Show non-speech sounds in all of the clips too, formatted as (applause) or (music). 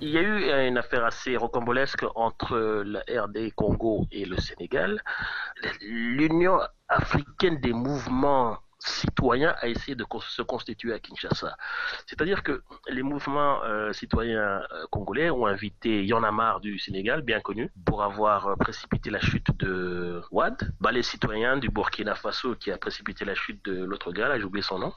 Il y a eu une affaire assez rocambolesque entre la RD Congo et le Sénégal. L'Union africaine des mouvements citoyen a essayé de se constituer à Kinshasa. C'est-à-dire que les mouvements euh, citoyens euh, congolais ont invité Yann du Sénégal, bien connu, pour avoir euh, précipité la chute de Wad. Bah, les citoyens du Burkina Faso qui a précipité la chute de l'autre gars, là, j'ai oublié son nom.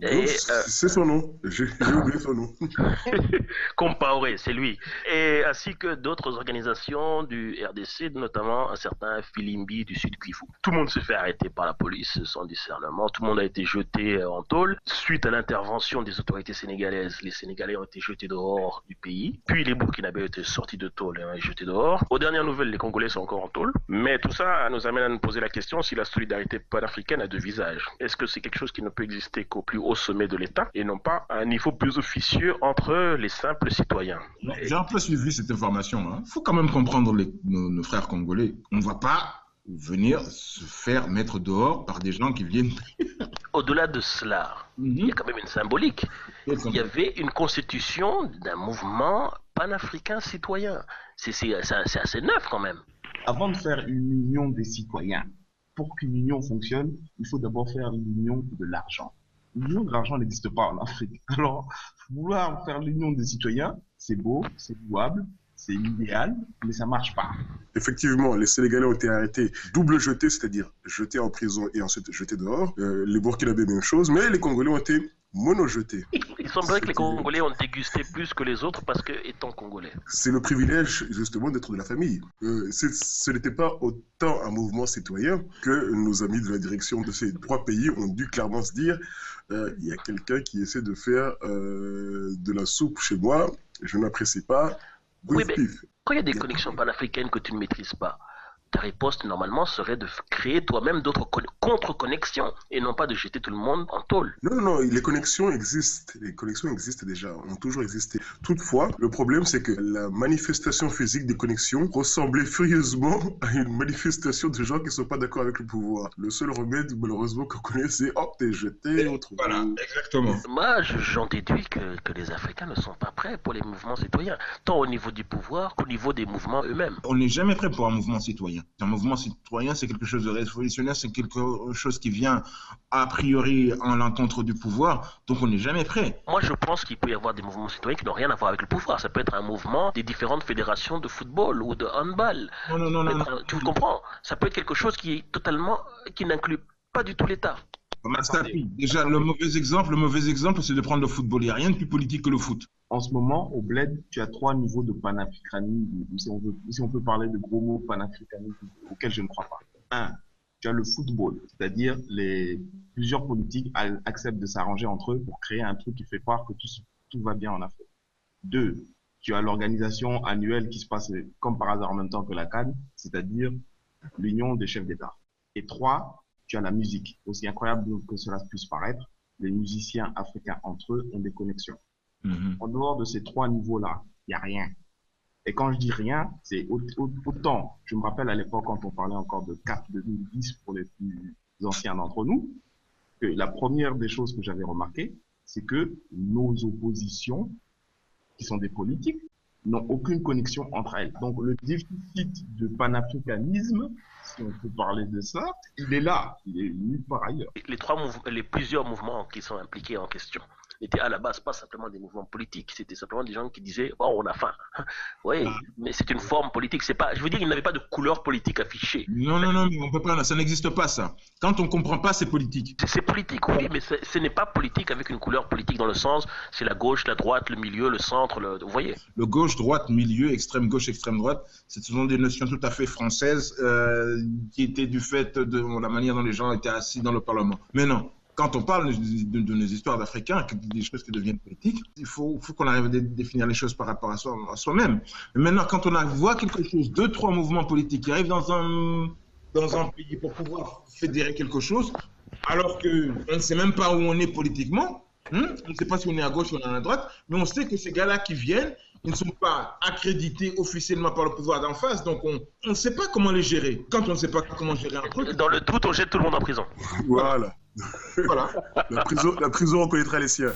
C'est son nom, j'ai (laughs) oublié son nom. (laughs) Compaoré, c'est lui. Et ainsi que d'autres organisations du RDC, notamment un certain Filimbi du Sud Kivu. Tout le monde se fait arrêter par la police sans discernement tout le monde a été jeté euh, en tôle. Suite à l'intervention des autorités sénégalaises, les Sénégalais ont été jetés dehors du pays. Puis les Burkinabés ont été sortis de tôle et jetés dehors. Aux dernières nouvelles, les Congolais sont encore en tôle. Mais tout ça nous amène à nous poser la question si la solidarité panafricaine a deux visages. Est-ce que c'est quelque chose qui ne peut exister qu'au plus haut sommet de l'État et non pas à un niveau plus officieux entre les simples citoyens? J'ai un peu suivi cette information. Il hein. faut quand même comprendre nos, frères congolais. On ne va pas venir se faire mettre dehors par des gens qui viennent. (laughs) Au-delà de cela, mhm. il y a quand même une symbolique. Il y avait une constitution d'un mouvement panafricain citoyen. C'est assez neuf quand même. Avant de faire une union des citoyens, pour qu'une union fonctionne, il faut d'abord faire l'union de l'argent. L'union de l'argent n'existe pas en Afrique. (laughs) Alors, vouloir faire l'union des citoyens, c'est beau, c'est louable, c'est idéal, mais ça marche pas. Effectivement, les Sénégalais ont été arrêtés, double jetés, c'est-à-dire jetés en prison et ensuite jetés dehors. Euh, les Burkinabés, même chose, mais les Congolais ont été mono-jetés. Il semblerait que les Congolais ont dégusté plus que les autres parce que étant Congolais. C'est le privilège justement d'être de la famille. Euh, ce n'était pas autant un mouvement citoyen que nos amis de la direction de ces trois pays ont dû clairement se dire euh, il y a quelqu'un qui essaie de faire de la soupe chez moi, je n'apprécie pas. Oui, mais quand il y a des connexions panafricaines que tu ne maîtrises pas, ta riposte normalement serait de créer toi-même d'autres contre-connexions et non pas de jeter tout le monde en tôle. Non, non, les connexions existent. Les connexions existent déjà, ont toujours existé. Toutefois, le problème c'est que la manifestation physique des connexions ressemblait furieusement à une manifestation de gens qui ne sont pas d'accord avec le pouvoir. Le seul remède, malheureusement, qu'on connaît, c'est hop, t'es jeté, autre Voilà, exactement. Moi, j'en déduis que, que les Africains ne sont pas prêts pour les mouvements citoyens, tant au niveau du pouvoir qu'au niveau des mouvements eux-mêmes. On n'est jamais prêt pour un mouvement citoyen. Un mouvement citoyen, c'est quelque chose de révolutionnaire, c'est quelque chose qui vient a priori en l'encontre du pouvoir, donc on n'est jamais prêt. Moi, je pense qu'il peut y avoir des mouvements citoyens qui n'ont rien à voir avec le pouvoir. Ça peut être un mouvement des différentes fédérations de football ou de handball. Non, non, non, non, Tu comprends Ça peut être quelque chose qui est totalement, qui n'inclut pas du tout l'État. Déjà, le mauvais exemple, le mauvais exemple, c'est de prendre le football. Il n'y a rien de plus politique que le foot. En ce moment, au Bled, tu as trois niveaux de panafricanisme, si on, veut, si on peut parler de gros mots panafricanisme, auxquels je ne crois pas. Un, tu as le football, c'est-à-dire les plusieurs politiques acceptent de s'arranger entre eux pour créer un truc qui fait croire que tout, tout va bien en Afrique. Deux, tu as l'organisation annuelle qui se passe comme par hasard en même temps que la Cannes, c'est-à-dire l'union des chefs d'État. Et trois, tu as la musique. Aussi incroyable que cela puisse paraître, les musiciens africains entre eux ont des connexions. Mm-hmm. En dehors de ces trois niveaux-là, il n'y a rien. Et quand je dis rien, c'est autant, je me rappelle à l'époque quand on parlait encore de CAP 2010 pour les plus anciens d'entre nous, que la première des choses que j'avais remarqué, c'est que nos oppositions, qui sont des politiques, n'ont aucune connexion entre elles. Donc le déficit de panafricanisme, si on peut parler de ça, il est là, il est nulle part ailleurs. Les trois les plusieurs mouvements qui sont impliqués en question n'étaient à la base pas simplement des mouvements politiques, c'était simplement des gens qui disaient oh on a faim. (laughs) oui, ah. mais c'est une forme politique, c'est pas je veux dire ils n'avaient pas de couleur politique affichée. Non non non, on peut pas ça n'existe pas ça. Quand on comprend pas c'est politique. C'est politique oui, mais ce n'est pas politique avec une couleur politique dans le sens c'est la gauche, la droite, le milieu, le centre, le, vous voyez. Le gauche, droite, milieu, extrême gauche, extrême droite, ce sont des notions tout à fait françaises euh, qui étaient du fait de la manière dont les gens étaient assis dans le Parlement. Mais non, quand on parle de, nos histoires d'Africains, des choses qui deviennent politiques, il faut, qu'on arrive à définir les choses par rapport à, soi-même. Maintenant, quand on voit quelque chose, deux, trois mouvements politiques qui arrivent dans un, dans un pays pour pouvoir fédérer quelque chose, alors qu'on ne sait même pas où on est politiquement, hein, on ne sait pas si on est à gauche ou on est à droite, mais on sait que ces gars-là qui viennent, ils ne sont pas accrédités officiellement par le pouvoir d'en face, donc on ne sait pas comment les gérer. Quand on ne sait pas comment gérer un truc... Dans le doute, on jette tout le monde en prison. Voilà. voilà. (laughs) La prison, la prison reconnaîtra les siens.